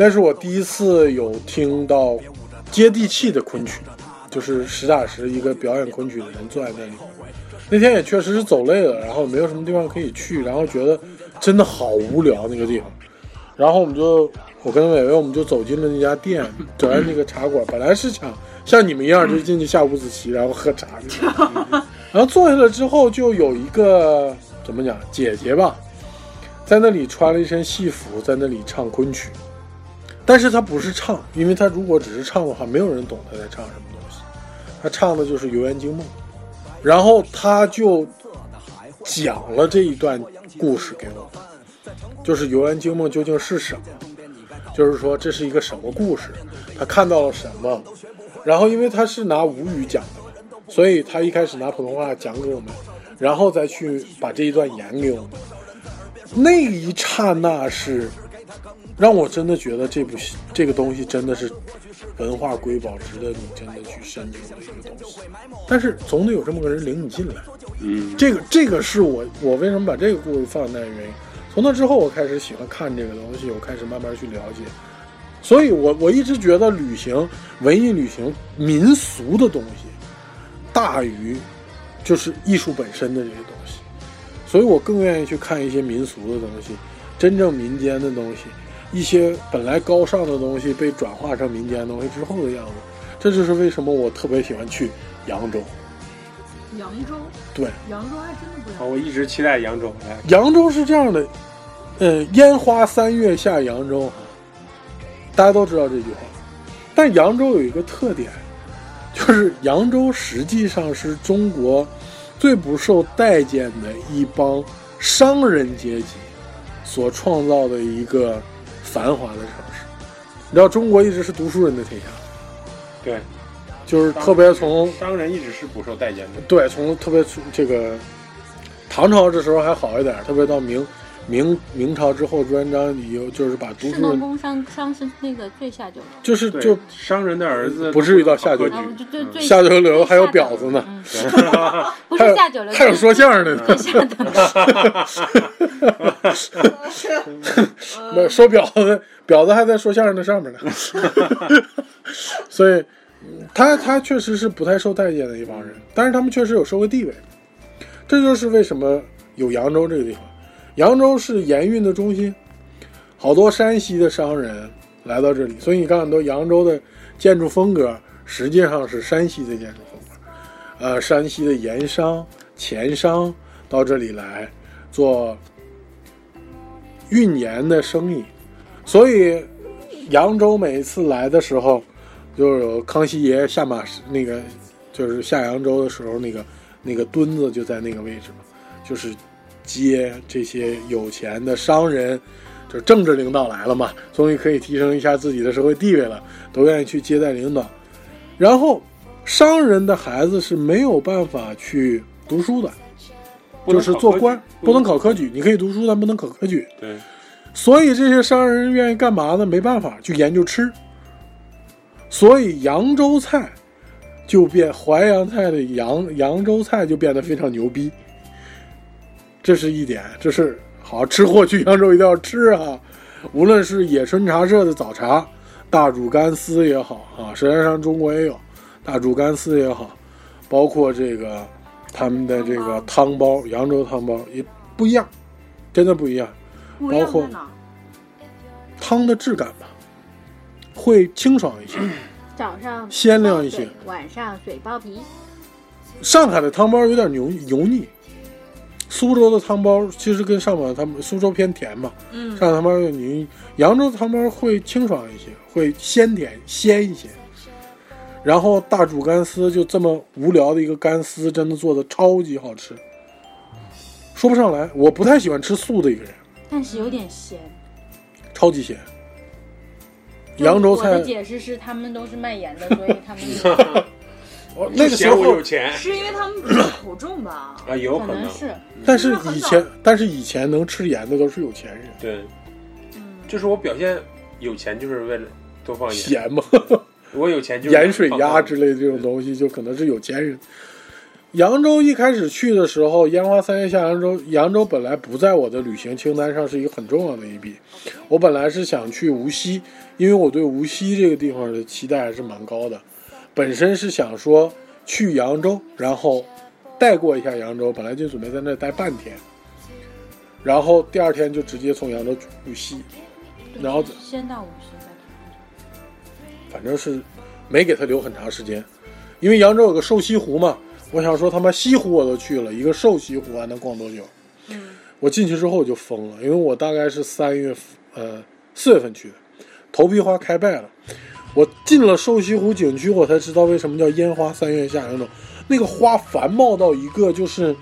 那是我第一次有听到接地气的昆曲，就是实打实一个表演昆曲的人坐在那里。那天也确实是走累了，然后没有什么地方可以去，然后觉得真的好无聊那个地方。然后我们就，我跟伟伟我们就走进了那家店，走在那个茶馆。本来是想像你们一样就进去下五子棋，然后喝茶。然后坐下来之后，就有一个怎么讲姐姐吧，在那里穿了一身戏服，在那里唱昆曲。但是他不是唱，因为他如果只是唱的话，没有人懂他在唱什么东西。他唱的就是《游园惊梦》。然后他就讲了这一段故事给我们，就是《游园惊梦》究竟是什么，就是说这是一个什么故事，他看到了什么。然后因为他是拿吴语讲的，所以他一开始拿普通话讲给我们，然后再去把这一段演给我们。那一刹那是让我真的觉得这部戏这个东西真的是文化瑰宝，值得你真的去深究的一个东西。但是总得有这么个人领你进来，嗯，这个这个是我我为什么把这个故事放在那原因。从那之后，我开始喜欢看这个东西，我开始慢慢去了解。所以我我一直觉得旅行、文艺旅行、民俗的东西，大于就是艺术本身的这些东西，所以我更愿意去看一些民俗的东西，真正民间的东西，一些本来高尚的东西被转化成民间东西之后的样子。这就是为什么我特别喜欢去扬州。扬州，对，扬州还真的不啊，我一直期待扬州来。扬州是这样的，呃，烟花三月下扬州，大家都知道这句话。但扬州有一个特点，就是扬州实际上是中国最不受待见的一帮商人阶级所创造的一个繁华的城市。你知道，中国一直是读书人的天下。对，就是特别从商人一直是不受待见的。对，从特别从这个唐朝这时候还好一点，特别到明明明朝之后，朱元璋以后就是把读士书人，农工商商是那个最下九流，就是就商人的儿子不至于到下九啊考科举就下九流还有婊子呢 不还有是下九流，还有说相声的呢 说婊子，婊子还在说相声的上面呢，所以嗯他他确实是不太受待见的一帮人，但是他们确实有社会地位，这就是为什么有扬州这个地方。扬州是盐运的中心，好多山西的商人来到这里，所以你看很多扬州的建筑风格实际上是山西的建筑风格，呃，山西的盐商、钱商到这里来做运盐的生意，所以扬州每次来的时候，就有康熙爷下马那个，就是下扬州的时候，那个那个墩子就在那个位置，就是接这些有钱的商人，就是政治领导来了嘛，终于可以提升一下自己的社会地位了，都愿意去接待领导。然后，商人的孩子是没有办法去读书的，就是做官不能考科举，你可以读书，但不能考科举。对，所以这些商人愿意干嘛呢？没办法，去研究吃。所以扬州菜就变淮扬菜的扬扬州菜就变得非常牛逼。这是一点，这是好吃货去扬州一定要吃啊！无论是野春茶社的早茶、大煮干丝也好啊，舌尖上中国也有大煮干丝也好，包括这个他们的这个汤包，扬州汤包也不一样，真的不一样。包括？汤的质感吧，会清爽一些。早上鲜亮一些晚上水包皮。上海的汤包有点油油腻，苏州的汤包其实跟上海的汤包，苏州偏甜嘛，嗯上海汤包有点泥，扬州的汤包会清爽一些，会鲜甜鲜一些。然后大煮干丝就这么无聊的一个干丝，真的做的超级好吃，说不上来。我不太喜欢吃素的一个人，但是有点咸。超级咸。扬州菜我的解释是他们都是卖盐的，所以他们 哦那个时候有钱是因为他们比较口重吧？啊，有可可能是但是以前，但是以前能吃盐的都是有钱人，对，嗯，就是我表现有钱，就是为了多放盐。咸嘛，我有钱就盐水鸭之类的这种东西，就可能是有钱人。扬州一开始去的时候，烟花三月下扬州，扬州本来不在我的旅行清单上是一个很重要的一笔。我本来是想去无锡，因为我对无锡这个地方的期待还是蛮高的。本身是想说去扬州，然后带过一下扬州，本来就准备在那待半天，然后第二天就直接从扬州去无锡，然后先到无锡再看。反正是没给他留很长时间，因为扬州有个瘦西湖嘛，我想说他妈西湖我都去了，一个瘦西湖还能逛多久？嗯，我进去之后我就疯了，因为我大概是三月呃四月份去的，头皮花开败了。我进了瘦西湖景区，我才知道为什么叫烟花三月下扬州，那个花繁茂到一个就是，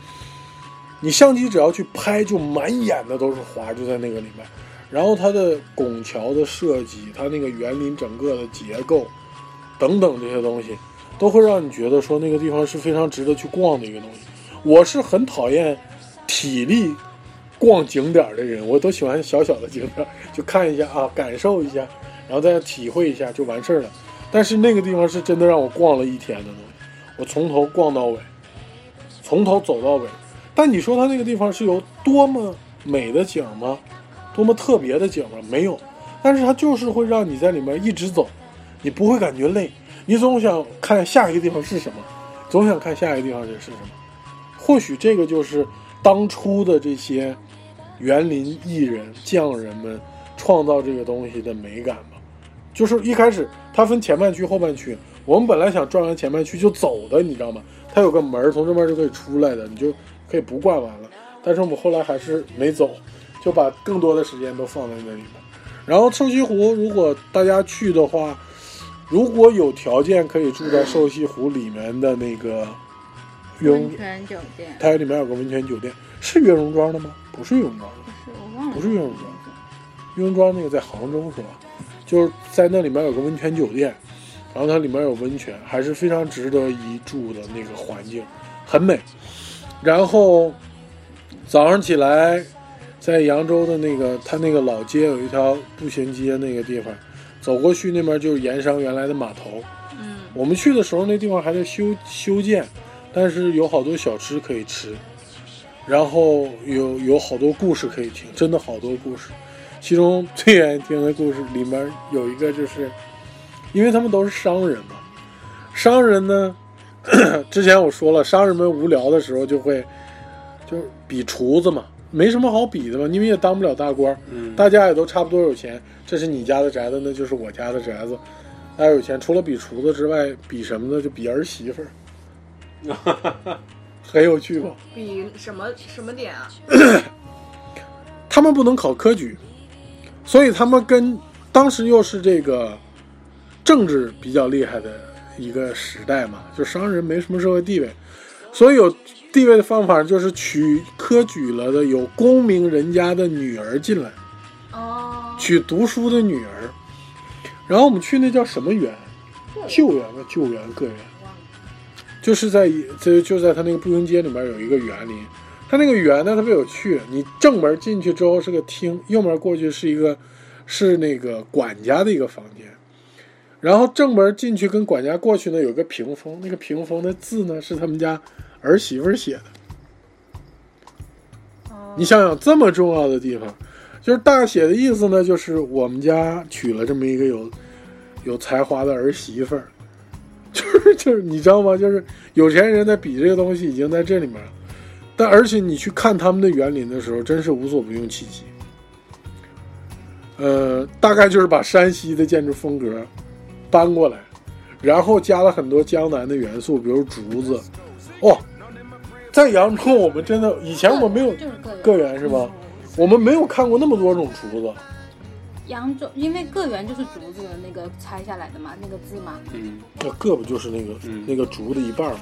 你相机只要去拍，就满眼的都是花，就在那个里面。然后它的拱桥的设计，它那个园林整个的结构，等等这些东西，都会让你觉得说那个地方是非常值得去逛的一个东西。我是很讨厌体力逛景点的人，我都喜欢小小的景点，就看一下啊，感受一下，然后再体会一下就完事儿了。但是那个地方是真的让我逛了一天的东西，我从头逛到尾，从头走到尾。但你说它那个地方是有多么美的景吗？多么特别的景吗？没有，但是它就是会让你在里面一直走，你不会感觉累，你总想看下一个地方是什么，总想看下一个地方这是什么。或许这个就是当初的这些园林艺人匠人们创造这个东西的美感吧。就是一开始它分前半区后半区，我们本来想转完前半区就走的，你知道吗？它有个门，从这边就可以出来的，你就可以不逛完了。但是我们后来还是没走，就把更多的时间都放在那里面。然后瘦西湖，如果大家去的话，如果有条件可以住在瘦西湖里面的那个温，泉酒店它里面有个温泉酒店，是月榕庄的吗？不是月榕庄的，是我忘了，不是月榕庄，月榕庄那个在杭州是吧？就是在那里面有个温泉酒店，然后它里面有温泉，还是非常值得一住的那个环境，很美。然后早上起来，在扬州的那个它那个老街有一条步行街，那个地方走过去那边就是盐商原来的码头。嗯，我们去的时候那地方还在修修建，但是有好多小吃可以吃，然后有有好多故事可以听，真的好多故事。其中最愿意听的故事里面有一个就是，因为他们都是商人嘛，商人呢，之前我说了，商人们无聊的时候就会就比厨子嘛，没什么好比的嘛，你们也当不了大官大家也都差不多有钱，这是你家的宅子，那就是我家的宅子。大家有钱，除了比厨子之外，比什么呢？就比儿媳妇儿，很有趣吧？比什么什么点啊？他们不能考科举，所以他们跟当时又是这个政治比较厉害的一个时代嘛，就商人没什么社会地位，所以有地位的方法就是娶科举了的有功名人家的女儿进来。哦，娶读书的女儿。然后我们去那叫什么园？救园吧，救园个园，就是在就就在他那个步行街里面有一个园林。他那个园呢特别有趣，你正门进去之后是个厅，右门过去是一个是那个管家的一个房间。然后正门进去跟管家过去呢有个屏风，那个屏风的字呢是他们家儿媳妇写的。你想想这么重要的地方，就是大写的意思呢，就是我们家娶了这么一个有有才华的儿媳妇儿，就是就是你知道吗？就是有钱人在比这个东西已经在这里面了，但而且你去看他们的园林的时候，真是无所不用其极。呃，大概就是把山西的建筑风格搬过来，然后加了很多江南的元素，比如竹子。哦，在扬州，我们真的以前我们没有就是个园个园是吧？我们没有看过那么多种竹子。扬州，因为个园就是竹子的那个拆下来的嘛，那个字嘛。嗯，那个不就是那个、嗯那个竹的一半儿吗？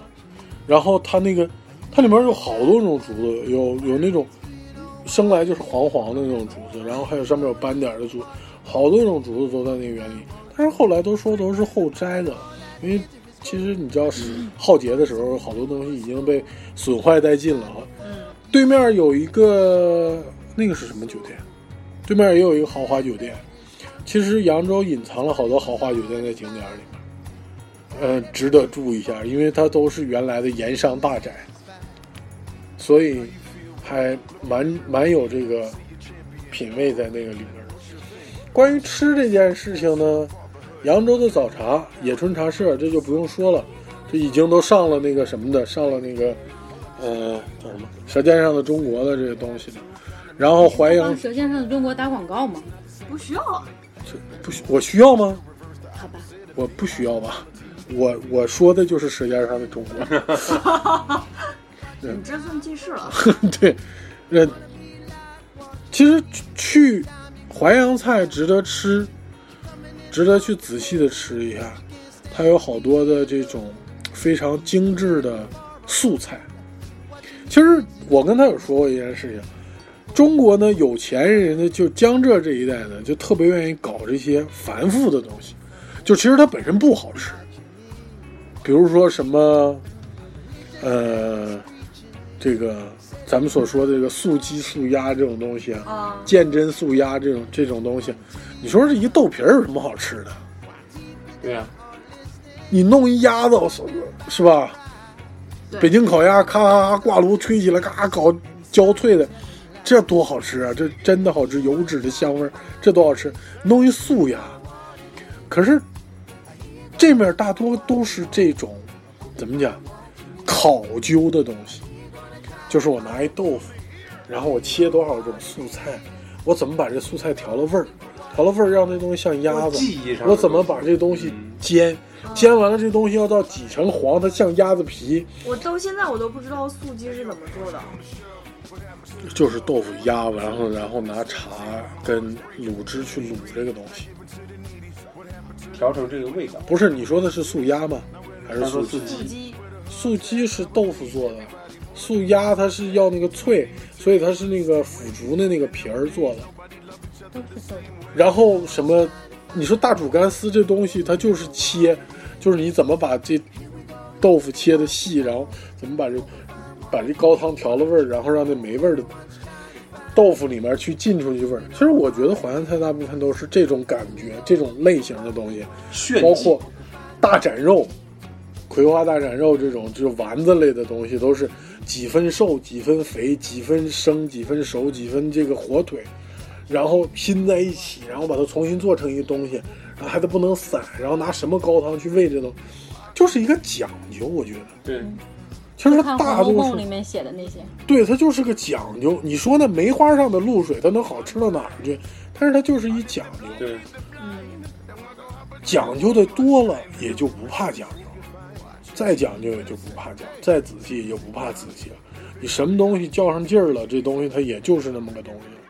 然后它那个它里面有好多种竹子，有有那种生来就是黄黄的那种竹子，然后还有上面有斑点的竹，好多种竹子都在那个园里。但是后来都说都是后摘的，因为其实你知道是浩劫的时候，好多东西已经被损坏殆尽了哈。嗯，对面有一个那个是什么酒店？对面也有一个豪华酒店。其实扬州隐藏了好多豪华酒店在景点里面，呃，值得注意一下，因为它都是原来的盐商大宅，所以还蛮蛮有这个品味在那个里面的。关于吃这件事情呢，扬州的早茶野春茶社这就不用说了，这已经都上了那个什么的，上了那个呃叫什么《舌尖上的中国》的这些东西的。然后淮阳帮《舌尖上的中国》打广告吗？不需要啊。不需我需要吗？好吧，我不需要吧。我我说的就是《舌尖上的中国》你这算记事了。对，呃，其实去淮扬菜值得吃，值得去仔细的吃一下。它有好多的这种非常精致的素菜。其实我跟他有说过一件事情，中国呢有钱人呢，就江浙这一带呢，就特别愿意搞这些繁复的东西，就其实它本身不好吃。比如说什么，呃，这个咱们所说的这个素鸡、素鸭这种东西啊，啊，鉴真素鸭这种这种东西，你说这一豆皮儿有什么好吃的？对呀、你弄一鸭子是吧？北京烤鸭，咔咔咔挂炉吹起来，咔搞焦脆的，这多好吃啊！这真的好吃，油脂的香味儿，这多好吃。弄一素鸭，可是这面大多都是这种怎么讲？考究的东西，就是我拿一豆腐，然后我切多少种素菜，我怎么把这素菜调了味儿，调了味儿让这东西像鸭子，我怎么把这东西煎，煎完了这东西要到几成黄，它像鸭子皮。我到现在我都不知道素鸡是怎么做的。就是豆腐压，然后然后拿茶跟卤汁去卤这个东西，调成这个味道。不是你说的是素鸭吗？还是素鸡？素鸡是豆腐做的，素鸭它是要那个脆，所以它是那个腐竹的那个皮儿做的。然后什么？你说大煮干丝这东西，它就是切，就是你怎么把这豆腐切的细，然后怎么把这。把这高汤调了味儿，然后让那没味儿的豆腐里面去浸出去味儿。其实我觉得淮扬菜大部分都是这种感觉，这种类型的东西，包括大斩肉、葵花大斩肉这种，就是丸子类的东西，都是几分瘦、几分肥、几分生、几分熟、几分这个火腿，然后拼在一起，然后把它重新做成一个东西，然后还得不能散，然后拿什么高汤去喂这东，就是一个讲究，我觉得。对。其实大多数里面写的那些，对它就是个讲究。你说那梅花上的露水，它能好吃到哪儿去？但是它就是一讲究。对，嗯，讲究的多了也就不怕讲究，再讲究也就不怕讲，再仔细也就不怕仔细了。你什么东西较上劲儿了，这东西它也就是那么个东西了。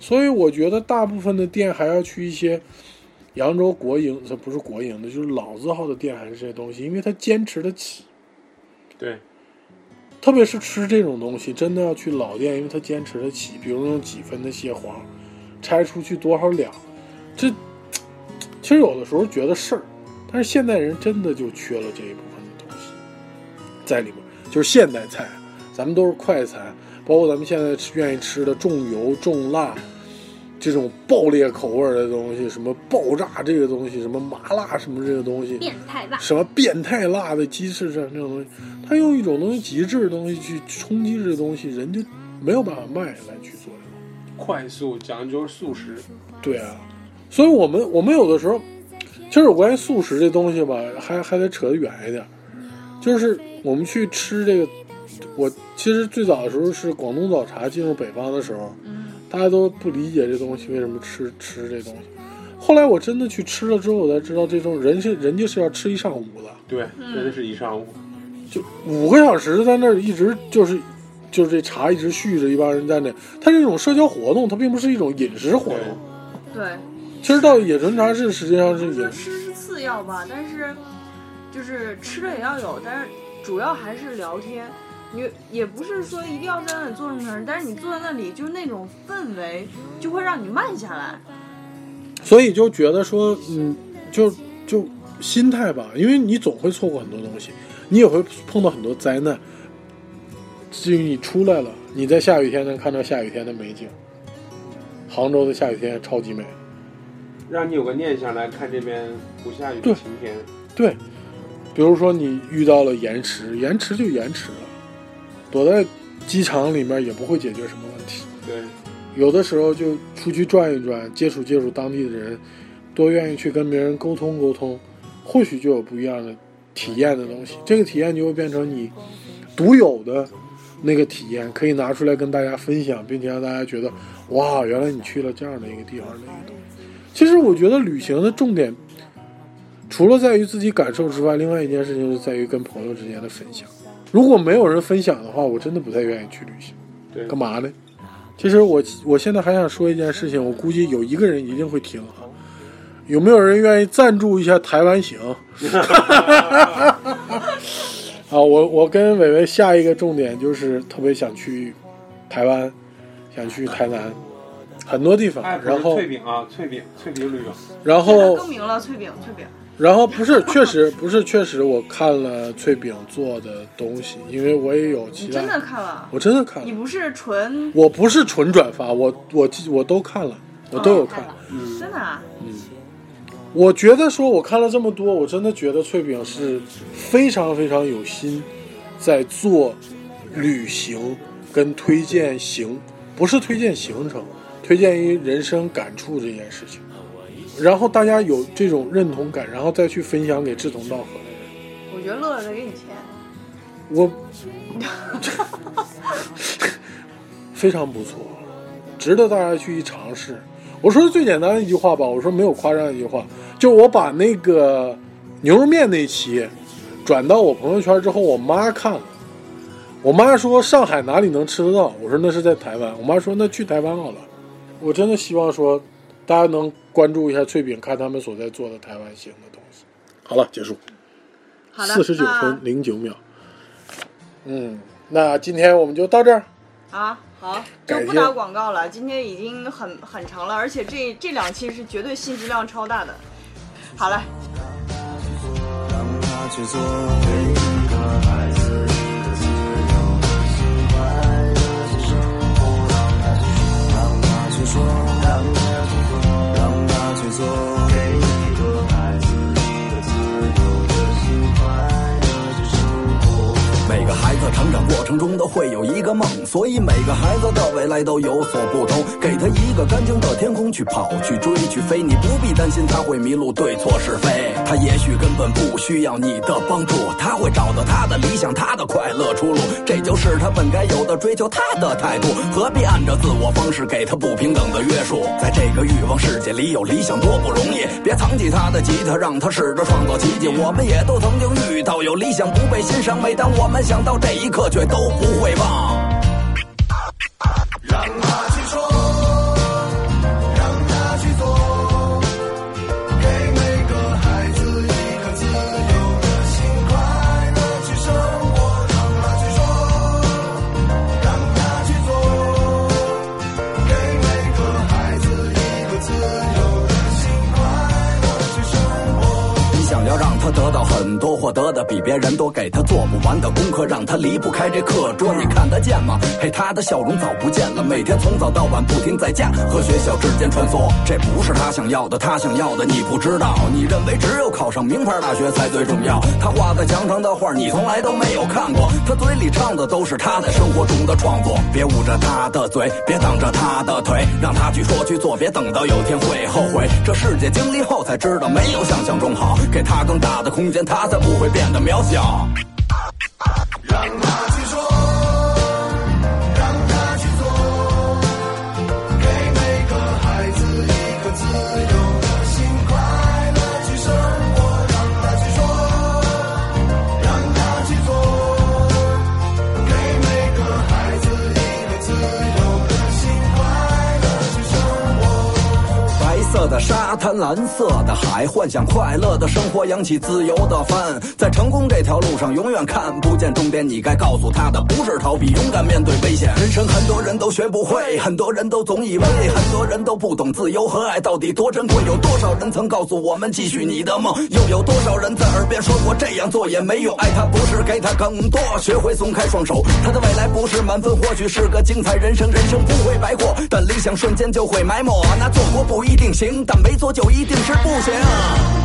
所以我觉得大部分的店还要去一些扬州国营，它不是国营的，就是老字号的店，还是这些东西，因为它坚持得起。对。特别是吃这种东西，真的要去老店，因为它坚持得起。比如用几分的蟹黄，拆出去多少两，这其实有的时候觉得事儿，但是现代人真的就缺了这一部分在里面。就是现代菜，咱们都是快餐，包括咱们现在吃愿意吃的重油重辣，这种爆裂口味的东西，什么爆炸这个东西，什么麻辣什么这个东西，变态辣，什么变态辣的鸡翅这这种东西。他用一种东西极致的东西去冲击这个东西，人家没有办法卖来去做快速讲究速食。对啊，所以我们我们有的时候，其实有关于素食这东西吧，还还得扯得远一点。就是我们去吃这个，我其实最早的时候是广东早茶进入北方的时候，大家都不理解这东西为什么吃吃这东西。后来我真的去吃了之后，我才知道这种人是人家是要吃一上午的。对，真的是一上午。就五个小时在那儿一直就是，就是这茶一直续着，一帮人在那。它这种社交活动，它并不是一种饮食活动。对。其实到野纯茶室，实际上是也吃是次要吧，但是就是吃的也要有，但是主要还是聊天。你也不是说一定要在那里坐那么长时间，但是你坐在那里，就是那种氛围就会让你慢下来。所以就觉得说，嗯，就就心态吧，因为你总会错过很多东西。你也会碰到很多灾难。至于你出来了，你在下雨天能看到下雨天的美景。杭州的下雨天超级美，让你有个念想来看这边不下雨的晴天。对，比如说你遇到了延迟，延迟就延迟了，躲在机场里面也不会解决什么问题。对，有的时候就出去转一转，接触接触当地的人，多愿意去跟别人沟通沟通，或许就有不一样的。体验的东西，这个体验就会变成你独有的那个体验，可以拿出来跟大家分享，并且让大家觉得哇，原来你去了这样的一个地方的一个东西。其实我觉得旅行的重点，除了在于自己感受之外，另外一件事情是在于跟朋友之间的分享。如果没有人分享的话，我真的不太愿意去旅行。对，干嘛呢？其实我我现在还想说一件事情，我估计有一个人一定会听啊。有没有人愿意赞助一下台湾行？啊，我我跟伟伟下一个重点就是特别想去台湾，想去台南，很多地方。然后脆饼啊，脆饼，脆饼旅游。然后更名了，脆饼，脆饼。然后不是，确实不是，确实我看了翠饼做的东西，因为我也有其他。真的看了？我真的看了。你不是纯？我不是纯转发，我我我都看了，我都有看。嗯，真的啊。嗯。我觉得说，我看了这么多，我真的觉得翠饼是非常非常有心，在做旅行跟推荐行，不是推荐行程，推荐于人生感触这件事情。然后大家有这种认同感，然后再去分享给志同道合的人。我觉得乐乐在给你钱。我非常不错，值得大家去尝试。我说最简单的一句话吧，我说没有夸张的一句话，就我把那个牛肉面那期转到我朋友圈之后，我妈看了，我妈说上海哪里能吃得到？我说那是在台湾。我妈说那去台湾好了。我真的希望说大家能关注一下翠饼，看他们所在做的台湾型的东西。好了，结束。好的，四十九分零九秒。嗯，那今天我们就到这儿。啊，好，就不打广告了。今天已经很很长了，而且这这两期是绝对信息量超大的。好了。给孩子一个自由的心生活。每个孩成长过程中都会有一个梦，所以每个孩子的未来都有所不同。给他一个干净的天空去跑、去追、去飞，你不必担心他会迷路对错是非。他也许根本不需要你的帮助，他会找到他的理想、他的快乐出路。这就是他本该有的追求，他的态度。何必按照自我方式给他不平等的约束？在这个欲望世界里有理想多不容易，别藏起他的吉他，让他试着创造奇迹。我们也都曾经遇到有理想不被欣赏，每当我们想到这。一刻，却都不会忘。多获得的比别人多，给他做不完的功课，让他离不开这课桌。你看得见吗？嘿，他的笑容早不见了，每天从早到晚不停在家和学校之间穿梭。这不是他想要的，他想要的你不知道。你认为只有考上名牌大学才最重要？他画在墙上的画你从来都没有看过，他嘴里唱的都是他在生活中的创作。别捂着他的嘴，别挡着他的腿，让他去说去做，别等到有天会后悔。这世界经历后才知道，没有想象中好，给他更大的空间。他才不会变得渺小。让他的沙滩，蓝色的海，幻想快乐的生活，扬起自由的帆，在成功这条路上永远看不见终点。你该告诉他的不是逃避，勇敢面对危险。人生很多人都学不会，很多人都总以为，很多人都不懂自由和爱到底多珍贵。有多少人曾告诉我们继续你的梦？又有多少人在耳边说过这样做也没用？爱他不是给他更多，学会松开双手。他的未来不是满分，或许是个精彩人生。人生不会白过，但理想瞬间就会埋没。那做活不一定行，但没做就一定是不行。